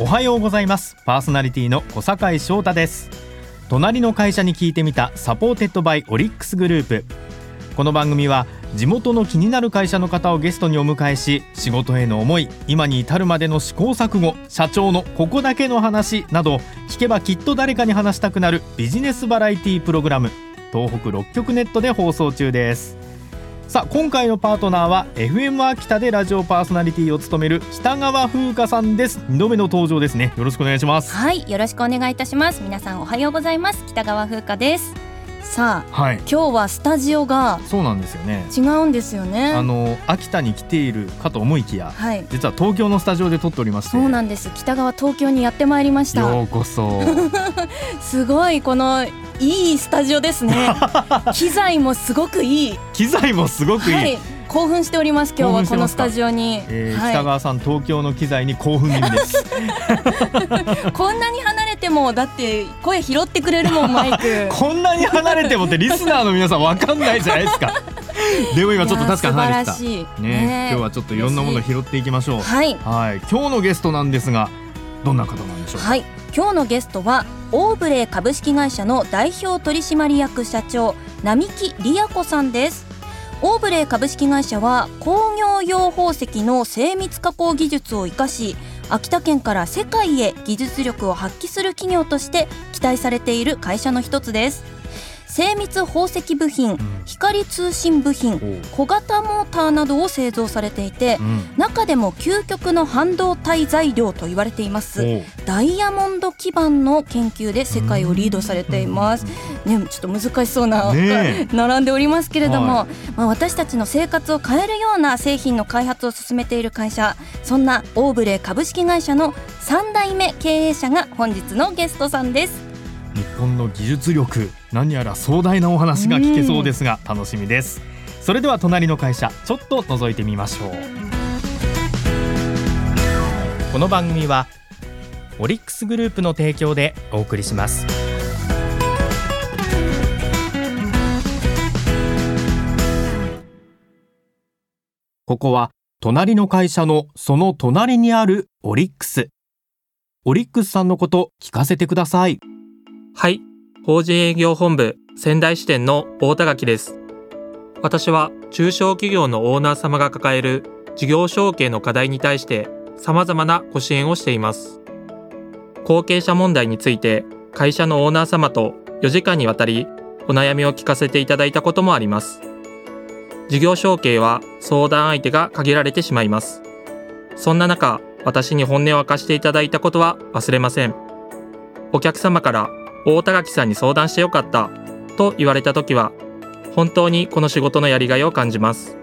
おはようございます。パーソナリティの小坂井翔太です。隣の会社に聞いてみた supported by オリックスグループ。この番組は地元の気になる会社の方をゲストにお迎えし仕事への思い今に至るまでの試行錯誤社長のここだけの話など聞けばきっと誰かに話したくなるビジネスバラエティプログラム東北6局ネットで放送中です。さあ今回のパートナーは FM 秋田でラジオパーソナリティを務める北川風花さんです。2度目の登場ですね。よろしくお願いします。はいよろしくお願いいたします。皆さんおはようございます。北川風花です。さあ、はい、今日はスタジオがそうなんですよね。違うんですよね。あの秋田に来ているかと思いきや、はい、実は東京のスタジオで撮っておりまして。そうなんです。北川東京にやってまいりました。ようこそ。すごいこのいいスタジオですね。機材もすごくいい。機材もすごくいい、はい、興奮しております今日はこのスタジオに、えーはい、北川さん東京の機材に興奮気味です。こんなに離れてもだって声拾ってくれるもんマイク。こんなに離れてもってリスナーの皆さんわかんないじゃないですか。でも今ちょっと確かに離れてた。ね、ね、今日はちょっといろんなもの拾っていきましょう。はい、はい、今日のゲストなんですがどんな方なんでしょう？はい今日のゲストはオーブレイ株式会社の代表取締役社長並木理也子さんです。オーブレイ株式会社は工業用宝石の精密加工技術を生かし秋田県から世界へ技術力を発揮する企業として期待されている会社の一つです。精密宝石部品、光通信部品小型モーターなどを製造されていて、中でも究極の半導体材料と言われていますダイヤモンド基盤の研究で世界をリードされています、ね、ちょっと難しそうな、ね、並んでおりますけれども、はい、まあ、私たちの生活を変えるような製品の開発を進めている会社そんなオーブレイ株式会社の3代目経営者が本日のゲストさんです。日本の技術力何やら壮大なお話が聞けそうですが楽しみです。それでは隣の会社ちょっと覗いてみましょう。この番組はオリックスグループの提供でお送りします。ここは隣の会社のその隣にあるオリックス。オリックスさんのこと聞かせてください。はい、法人営業本部仙台支店の大田垣です。私は中小企業のオーナー様が抱える事業承継の課題に対して様々なご支援をしています。後継者問題について会社のオーナー様と4時間にわたりお悩みを聞かせていただいたこともあります。事業承継は相談相手が限られてしまいます。そんな中、私に本音を明かしていただいたことは忘れません。お客様から大田垣さんに相談してよかったと言われた時は本当にこの仕事のやりがいを感じます。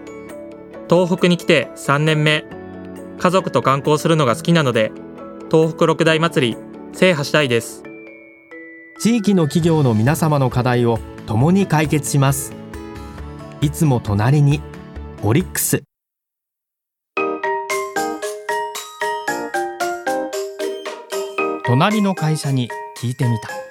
東北に来て3年目家族と観光するのが好きなので東北六大祭り制覇したいです。地域の企業の皆様の課題を共に解決します。いつも隣にオリックス。隣の会社に聞いてみた。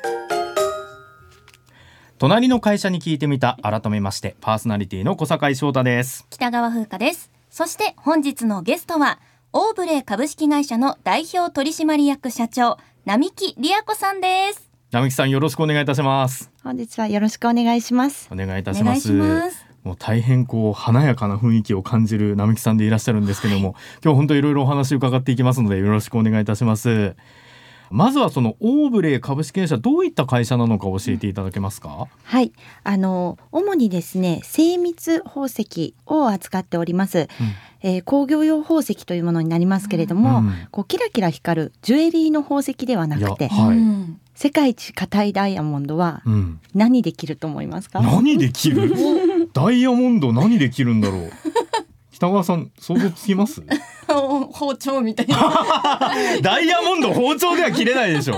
隣の会社に聞いてみた。改めましてパーソナリティの小坂井翔太です。北川風花です。そして本日のゲストはオーブレイ株式会社の代表取締役社長並木理也子さんです。並木さんよろしくお願いいたします。本日はよろしくお願いします。お願いいたします。もう大変こう華やかな雰囲気を感じる並木さんでいらっしゃるんですけども、はい、今日本当いろいろお話伺っていきますのでよろしくお願いいたしますまずはそのオーブレイ株式会社どういった会社なのか教えていただけますか？はい、あの主にですね精密宝石を扱っております。うんえー、工業用宝石というものになりますけれども、うん、こうキラキラ光るジュエリーの宝石ではなくて、はい、世界一硬いダイヤモンドは何できると思いますか？何できる？ダイヤモンド何できるんだろう。北川さん想像つきます？包丁みたいなダイヤモンド包丁では切れないでしょ。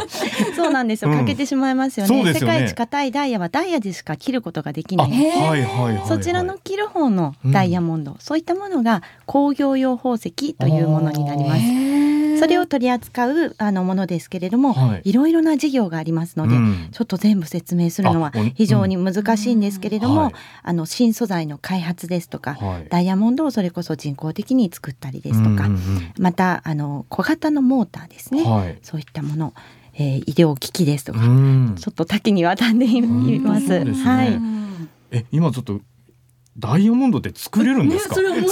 そうなんですよ、欠けてしまいますよね、ね、世界一硬いダイヤはダイヤでしか切ることができない。はいはいはいはい、そちらの切る方のダイヤモンド、うん、そういったものが工業用宝石というものになります。そそれを取り扱うあのものですけれども、はい、いろいろな事業がありますので、うん、ちょっと全部説明するのは非常に難しいんですけれども、うんはい、あの新素材の開発ですとか、はい、ダイヤモンドをそれこそ人工的に作ったりですとか、うんうんうん、またあの小型のモーターですね、そういったもの。えー、医療機器ですとか、ちょっと多岐にわたっています。ね、はい。え、今ちょっとダイヤモンドって作れるんですか？ね、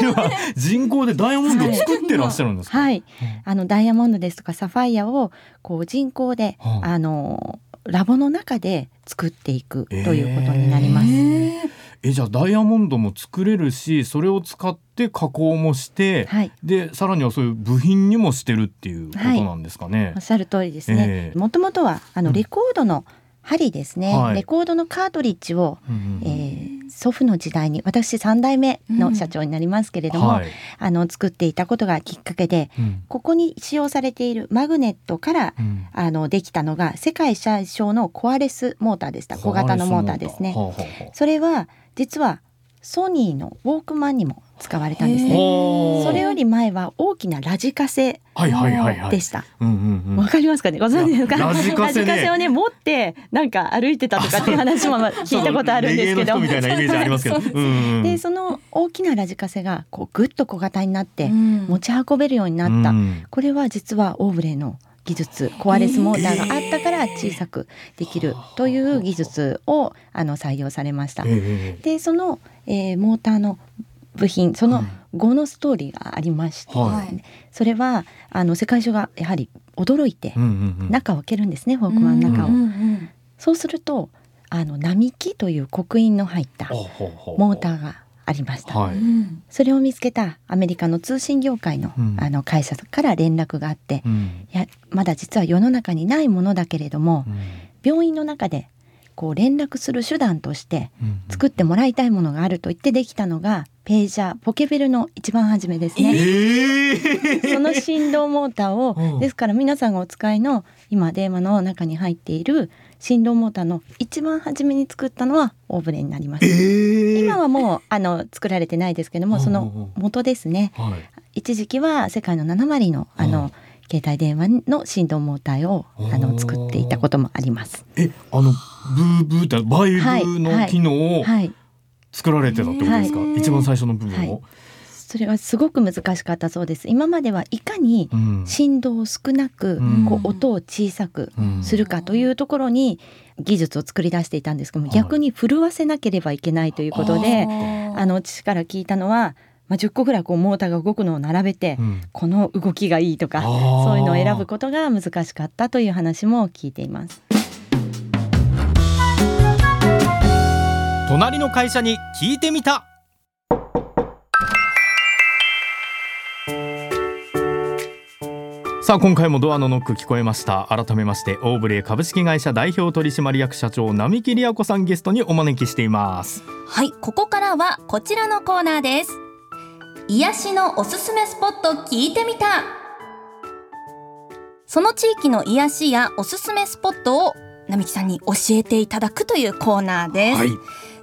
今人工でダイヤモンドを作ってらっしゃるんですはい、あのダイヤモンドですとかサファイアをこう人工で、はあ、あのラボの中で作っていくということになります。えー、えじゃあダイヤモンドも作れるしそれを使って加工もして、はい、でさらにはそういう部品にもしてるっていうことなんですかね。はい、おっしゃる通りですね。もともとはあのレコードの、うん針ですね、はい、レコードのカートリッジを、うん、えー、祖父の時代に私3代目の社長になりますけれども、うんはい、あの作っていたことがきっかけで、うん、ここに使用されているマグネットから、あのできたのが世界最小のコアレスモーターでした。小型のモーターですね。それは実はソニーのウォークマンにも使われたんですね。それより前は大きなラジカセでした。わかりますかね？ご存知ですか？ラジカセ、ね,、をね持ってなんか歩いてたとかっていう話も聞いたことあるんですけど。みたいなイメージありますけど。でその大きなラジカセがこうぐっと小型になって持ち運べるようになった。これは実はオーブレの技術コアレスモーターがあったから小さくできるという技術をあの採用されました。でその、えー、モーターの部品その後のストーリーがありまして、はい、それはあの世界中がやはり驚いて中を開けるんですね、フォークマンの中を。そうするとあの並木という刻印の入ったモーターがありました、はい、それを見つけたアメリカの通信業界の,、あの会社から連絡があって、うん、いやまだ実は世の中にないものだけれども、うん、病院の中でこう連絡する手段として作ってもらいたいものがあると言ってできたのがページャーポケベルの一番初めですね、えー、その振動モーターをですから皆さんがお使いの今電話の中に入っている振動モーターの一番初めに作ったのはオーブレになります、えー、今はもうあの作られてないですけどもその元ですね、はい、一時期は世界の7割のあの、携帯電話の振動モーターをあの作っていたこともあります。え、あのブーブーってバイブの機能を作られてたってことですか？はいはい、一番最初の部分を。はいそれはすごく難しかったそうです。今まではいかに振動を少なく、うん、こう音を小さくするかというところに技術を作り出していたんですけども、逆に震わせなければいけないということであの父から聞いたのはまあ、10個ぐらいこうモーターが動くのを並べて、うん、この動きがいいとかそういうのを選ぶことが難しかったという話も聞いています。隣の会社に聞いてみたさあ今回もドアのノック聞こえました。改めましてオーブレイ株式会社代表取締役社長並木理也子さんゲストにお招きしています。はいここからはこちらのコーナーです。癒しのおすすめスポット聞いてみた。その地域の癒しやおすすめスポットを並木さんに教えていただくというコーナーです、はい、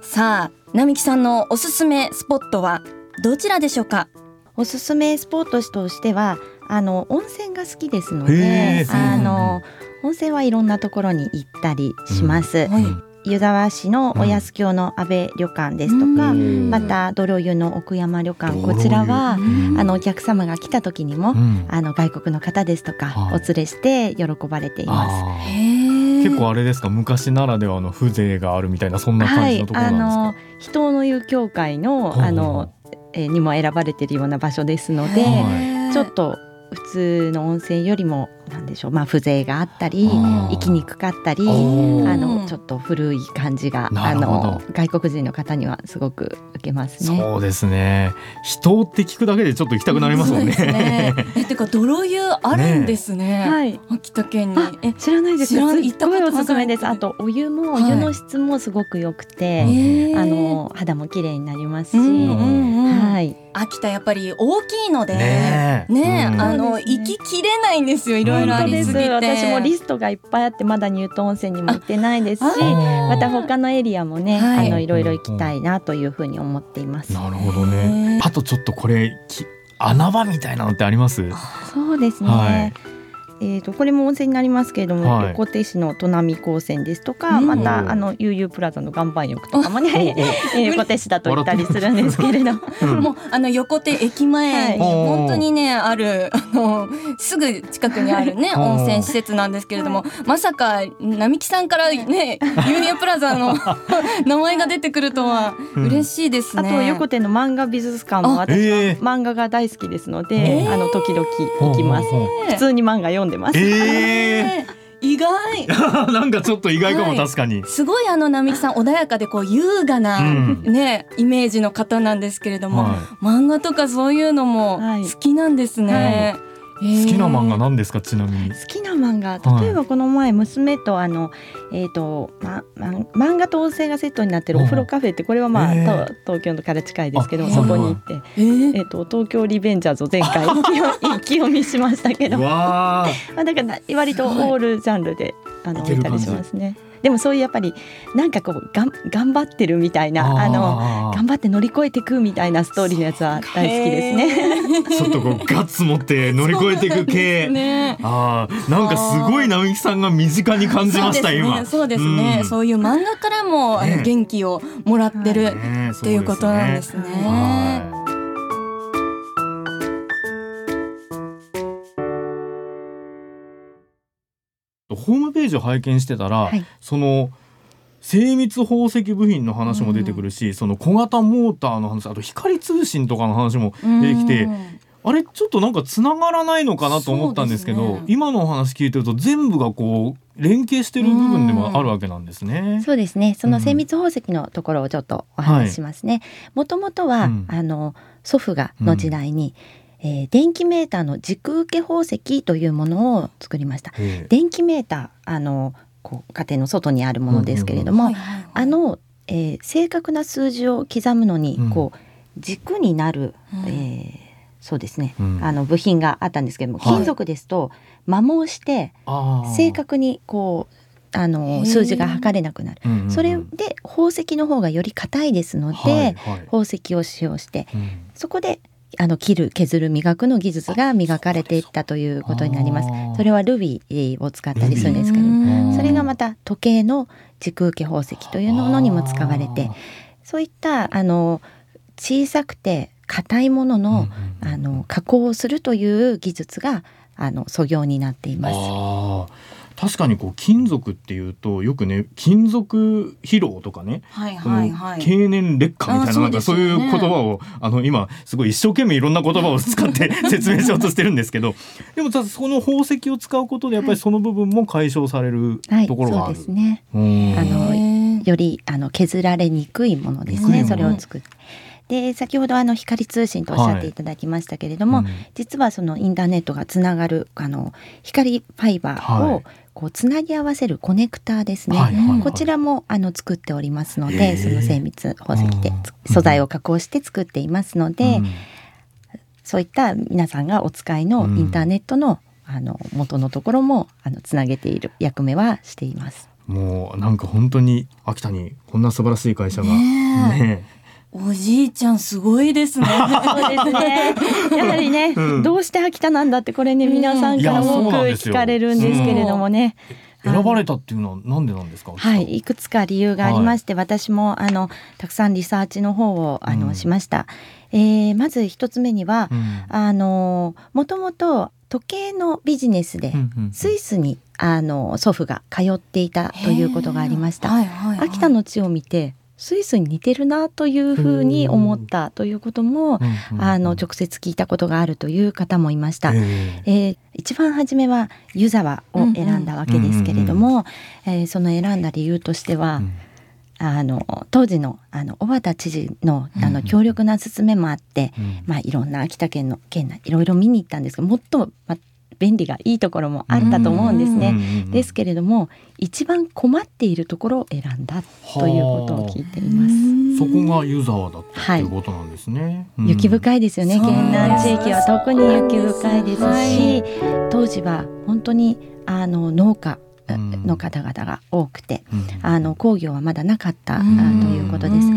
さあ並木さんのおすすめスポットはどちらでしょうかおすすめスポットとしてはあの温泉が好きですのであの温泉はいろんなところに行ったりします、うんはい。湯沢市のお安京の安倍旅館ですとか、うん、また泥湯の奥山旅館こちらは、あのお客様が来た時にも、うん、あの外国の方ですとか、お連れして喜ばれています。結構あれですか？昔ならではの風情があるみたいなそんな感じのところなんですか、はい、あの人の湯協会のあの、えにも選ばれているような場所ですので、ちょっと普通の温泉よりもなんでしょう、まあ、風情があったり行きにくかったりあのちょっと古い感じがあの外国人の方にはすごく受けますね。そうですね。人って聞くだけでちょっと行きたくなりますもんね。ね。えてか泥湯あるんですね。ね はい、秋田県に。え知らないです。知ら行ったことおすすめです。あとお湯も、お湯の質もすごく良くて、はい、あの肌も綺麗になりますし、はい。秋田やっぱり大きいのでねね、うん、あの行ききれないんですよいろいろありす。私もリストがいっぱいあってまだニュートン温泉にも行ってないですしまた他のエリアもね、はい、あのいろいろ行きたいなというふうに思っています。なるほどね。あとちょっとこれ穴場みたいなのってあります？そうですね、はいえー、とこれも温泉になりますけれども、はい。横手市の砺波高専ですとか、うん。またあの悠々プラザの岩盤浴とかもね、えー横手市だと行ったりするんですけれど。うん。もうあの横手駅前にはい。本当にねあるあのすぐ近くにあるね温泉施設なんですけれどもまさか並木さんからねユニオンプラザの 名前が出てくるとはうん。嬉しいですあね。と横手の漫画美術館もあ私はえー。漫画が大好きですので、えー。あの時々行きます。ほうほうほう普通に漫画読んでます。えね意外。ー、なんかちょっと意外かも、はい。確かに。すごいあの並木さん穏やかでこう優雅な、うん。ねイメージの方なんですけれども、は漫画とかそういうのもはい。好きなんですね。い、好きな漫画何ですか、ちなみに。好きな漫画。はい。例えばこの前娘とあの、えーとまま、漫画と音声がセットになってるうんお風呂カフェってこれはまあ、東京のから近いですけどあそこに行って、えー。えー、と東京リベンジャーズを前回一 気読みしましたけど。まあ、だから割とオールジャンルであの見たりしますね。でもそういうやっぱりなんかこうがん頑張ってるみたいーなあの頑張って乗り越えていくみたいなストーリーのやつは大好きですね。ちょっとこうガッツ持って乗り越えていく系。ねああ、なんかすごい直木さんが身近に感じました、今。そうですね。そういう漫画からも、元気をもらってる、ねっていうことなんですね。ホームページを拝見してたら、はい。その精密宝石部品の話も出てくるし、その小型モーターの話あと光通信とかの話も出てきてうんあれちょっとなんかつながらないのかなと思ったんですけどね。今のお話聞いてると全部がこう連携してる部分でもあるわけなんですね。そうですね。その精密宝石のところをちょっとお話ししますね。もともとは、うん。あの祖父がの時代に、えー電気メーターの軸受け宝石というものを作りました。ええ。電気メーターあのこう家庭の外にあるものですけれども、あの、えー正確な数字を刻むのに、うん。こう軸になる、うん。えーそうですね、うん。あの部品があったんですけども、はい。金属ですと摩耗して正確にこうあへのー。数字が測れなくなる。うんうんうん。それで宝石の方がより硬いですので、はいはい。宝石を使用してうん。そこであの切る削る磨くの技術が磨かれていったということになります。それはルビーを使ったりするんですけどそれがまた時計の軸受け宝石というものにも使われてそういったあの小さくて硬いものの,、うんうんうんあの加工をするという技術があの素業になっています。確かにこう金属っていうとよくね金属疲労とかね、はいはいはい。経年劣化みたいななんかそういう言葉をあの今すごい一生懸命いろんな言葉を使って 説明しようとしてるんですけどでもただその宝石を使うことでやっぱりその部分も解消されるはい、ところがある。そうですね。うんあのよりあの削られにくいものですね。それを作って。で先ほどあの光通信とおっしゃっていただきましたけれども、うん実はそのインターネットがつながるあの光ファイバーはいをこうつなぎ合わせるコネクターですね。はいはいはい。こちらもあの作っておりますのへで、ー。その精密宝石でうん素材を加工して作っていますので、うん。そういった皆さんがお使いのインターネットの、あの元のところもあのつなげている役目はしています。もうなんか本当に秋田にこんな素晴らしい会社がねえ。ねおじいちゃんすごいですね。そうですね。やはりね、うんどうして秋田なんだってこれね、皆さんから多く聞かれるんですけれどもね。選ばれたっていうのはなんでなんですか？はい、いくつか理由がありまして、私もあのたくさんリサーチの方をあの、うんしました。えーまず一つ目には、うんあのもともと時計のビジネスで、スイスにあの祖父が通っていたということがありました。はいはいはい秋田の地を見てスイスに似てるなというふうに思ったということも、あの直接聞いたことがあるという方もいました。ええ。ー一番初めは湯沢を選んだわけですけれども、えーその選んだ理由としては、うん。あの当時のあの小畑知事のあの強力な勧めもあって、うん。まあ、いろんな秋田県の県内いろいろ見に行ったんですけどもっと、まあ、便利がいいところもあったと思うんですね。うんうんうんですけれども一番困っているところを選んだということを聞いています。そこが湯沢だったっていうことなんですね。うん。雪深いですよね、県南地域は特に雪深いですし、はい。当時は本当にあの農家うん。の方々が多くて、うん。あの工業はまだなかった、ということです。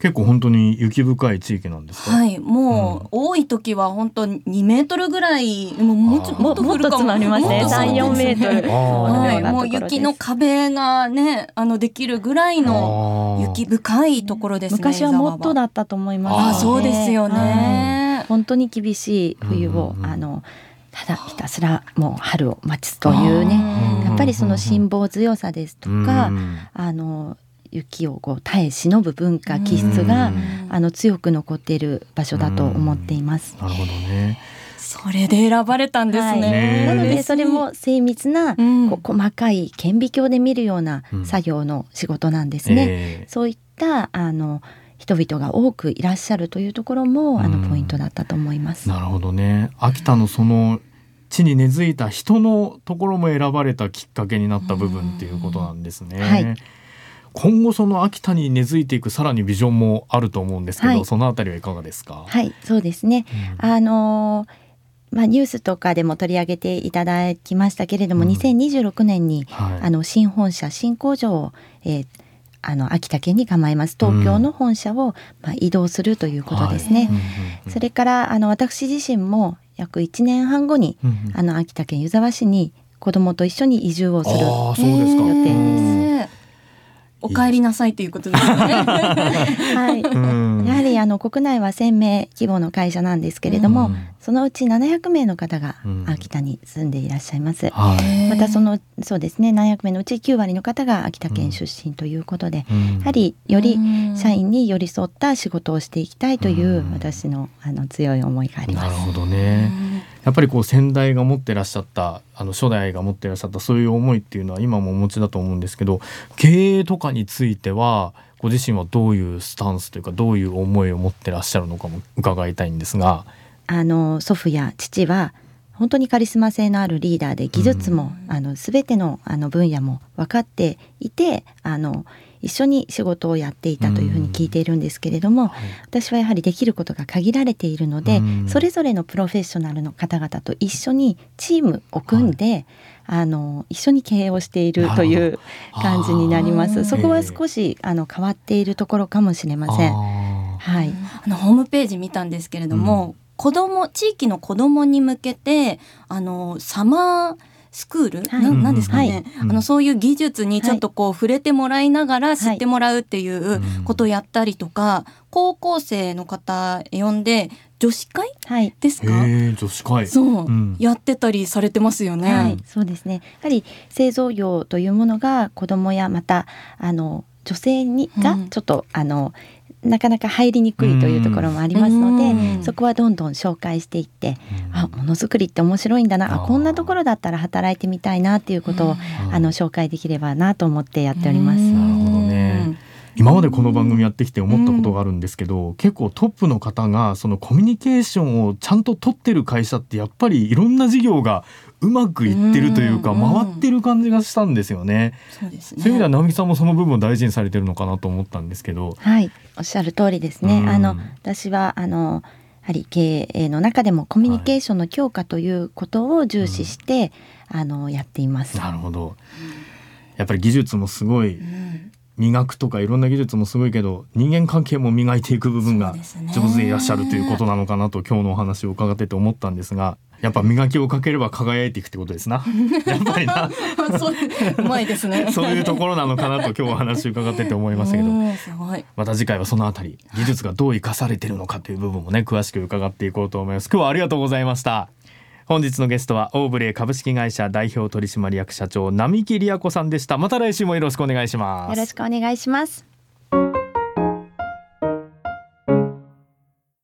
結構本当に雪深い地域なんですか？はい、もう、多い時は本当に2メートルぐらい、もうもうちょあー。もっと降るかも。もっと積まりますね。もっと3 4メートル。はい、もう雪の壁がね、あのできるぐらいの雪深いところですね。昔は。もっとだ。だったと思いますあそうですよはい。ね。本当に厳しい冬を、うんうんうん。あのただひたすらもう春を待つというねうんやっぱりその辛抱強さですとか、うん。あの雪をこう耐え忍ぶ文化気質が、うんあの強く残っている場所だと思っています。なるほどね。それで選ばれたんですね。ねなのでそれも精密な、うんこう細かい顕微鏡で見るようなうん作業の仕事なんですね。えそういったあの人々が多くいらっしゃるというところも、あうんのポイントだったと思います。なるほどね。秋田のその地に根付いた人のところも選ばれたきっかけになった部分っていうことなんですね。はい今後その秋田に根付いていくさらにビジョンもあると思うんですけど、はいそのあたりはいかがですか？はい、そうですね。うんあのまあニュースとかでも取り上げていただきましたけれども、うん2026年にはい。あの新本社新工場を、えーあの秋田県に構えます東京の本社を、まあ、移動するということですね。はいうんうんうんそれからあの私自身も約1年半後にうんうんあの秋田県湯沢市に子どもと一緒に移住をする。予定ですお帰りなさいということですね。はいうんやはりあの国内は1,000名規模の会社なんですけれども、うんそのうち700名の方がうん秋田に住んでいらっしゃいます。はい。またそのそうですね700名のうち9割の方が秋田県出身ということで、うんやはりよりうん社員に寄り添った仕事をしていきたいといううん私のあの強い思いがあります。なるほどね。やっぱりこう先代が持ってらっしゃったあの初代が持ってらっしゃったそういう思いっていうのは今もお持ちだと思うんですけど経営とかについてはご自身はどういうスタンスというかどういう思いを持ってらっしゃるのかも伺いたいんですが。あの祖父や父は本当にカリスマ性のあるリーダーで技術も、あの全てのあの分野も分かっていてあの一緒に仕事をやっていたというふうに聞いているんですけれども、私はやはりできることが限られているので、うんそれぞれのプロフェッショナルの方々と一緒にチームを組んで、あの一緒に経営をしているという感じになります。そこは少しあの変わっているところかもしれません。あはい。あのホームページ見たんですけれども、子供地域の子供に向けてあのサマースクール、はい。ななんですかね、うん。あのそういう技術にちょっとこう触れてもらいながらい知ってもらうっていううんことをやったりとか、高校生の方呼んで女子会？はい。ですか、女子会。そう、うん。やってたりされてますよね。はい、そうですね。やはり製造業というものが子供やまたあの女性にがうん。ちょっと、あのなかなか入りにくいというところもありますので、うん。そこはどんどん紹介していって、うん。あものづくりって面白いんだな、あこんなところだったら働いてみたいなっていうことを、うん。あの紹介できればなと思ってやっております。今までこの番組やってきて思ったことがあるんですけど、結構トップの方がそのコミュニケーションをちゃんと取ってる会社ってやっぱりいろんな事業がうまくいってるというか、うん回ってる感じがしたんですよね。そうですね。そういう意味では直美さんもその部分を大事にされてるのかなと思ったんですけど。はい、おっしゃる通りですね。うんあの私はあのやはり経営の中でもコミュニケーションの強化ということを重視して、あのやっています。なるほど。やっぱり技術もすごいうん磨くとかいろんな技術もすごいけど人間関係も磨いていく部分が上手でいらっしゃるということなのかなと今日のお話を伺ってて思ったんですがやっぱ磨きをかければ輝いていくってことですな。やっぱりな。そううまいですね。そういうところなのかなと今日お話を伺ってて思いましたけど。また次回はそのあたり技術がどう生かされているのかという部分もね詳しく伺っていこうと思います。今日はありがとうございました本日のゲストはオーブレイ株式会社代表取締役社長並木理也子さんでした。また来週もよろしくお願いします。よろしくお願いします。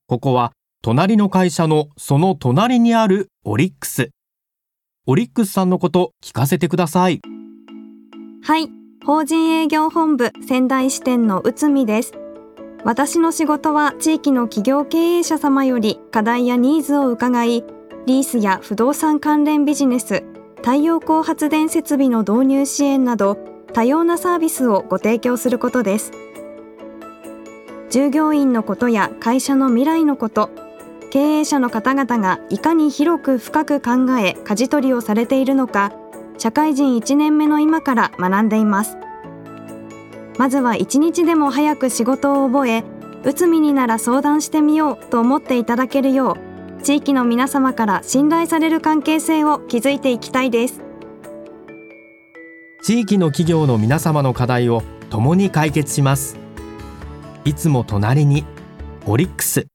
ここは隣の会社のその隣にあるオリックス。オリックスさんのこと聞かせてください。はい、法人営業本部仙台支店の内海です。私の仕事は地域の企業経営者様より課題やニーズを伺い、リースや不動産関連ビジネス、太陽光発電設備の導入支援など多様なサービスをご提供することです。従業員のことや会社の未来のこと、経営者の方々がいかに広く深く考え舵取りをされているのか、社会人1年目の今から学んでいますまずは一日でも早く仕事を覚え内海になら相談してみようと思っていただけるよう地域の皆様から信頼される関係性を築いていきたいです。地域の企業の皆様の課題を共に解決します。いつも隣にオリックス。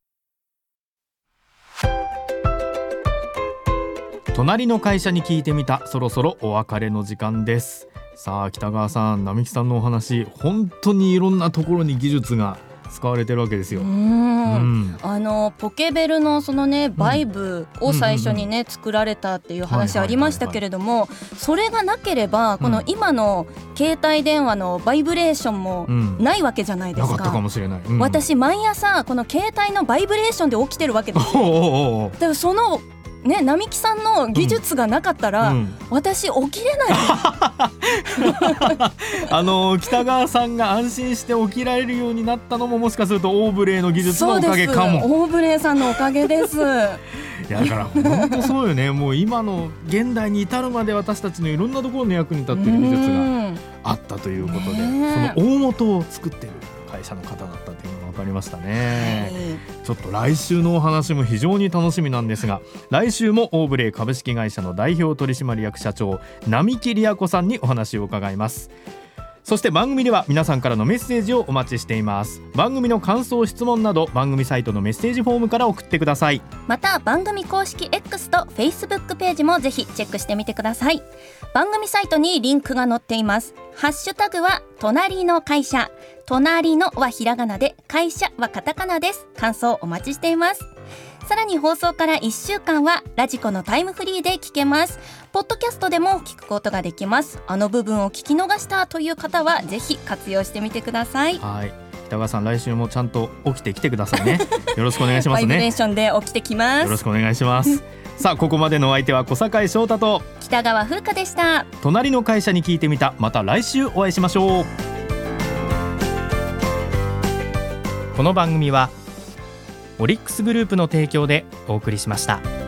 隣の会社に聞いてみたそろそろお別れの時間です。さあ北川さん並木さんのお話本当にいろんなところに技術が使われてるわけですよ。うんあのポケベルのそのねバイブを最初にね、作られたっていう話ありましたけれども、それがなければこの今の携帯電話のバイブレーションもないわけじゃないですか。なかったかもしれない。私毎朝この携帯のバイブレーションで起きてるわけですよ。だからそのね並木さんの技術がなかったら、うん、私起きれない。あの北川さんが安心して起きられるようになったのももしかするとオーブレイの技術のおかげかも。オーブレイさんのおかげです。い やだから。本当そうよね。もう今の現代に至るまで私たちのいろんなところの役に立っている技術があったということで、その大元を作ってる会社の方だったというのが分かりましたね、はい、ちょっと来週のお話も非常に楽しみなんですが来週もオーブレイ株式会社の代表取締役社長並木理也子さんにお話を伺いますそして番組では皆さんからのメッセージをお待ちしています。番組の感想質問など番組サイトのメッセージフォームから送ってください。また番組公式 X と Facebook ページもぜひチェックしてみてください。番組サイトにリンクが載っています。ハッシュタグは隣の会社。隣のはひらがなで会社はカタカナです。感想お待ちしています。さらに放送から1週間はラジコのタイムフリーで聞けます。ポッドキャストでも聞くことができます。あの部分を聞き逃したという方はぜひ活用してみてください。はい。北川さん来週もちゃんと起きてきてくださいね。よろしくお願いしますね。バイブレーションで起きてきます。よろしくお願いします。さあここまでのお相手は小坂井翔太と北川風花でした。隣の会社に聞いてみた。また来週お会いしましょう。この番組はオリックスグループの提供でお送りしました。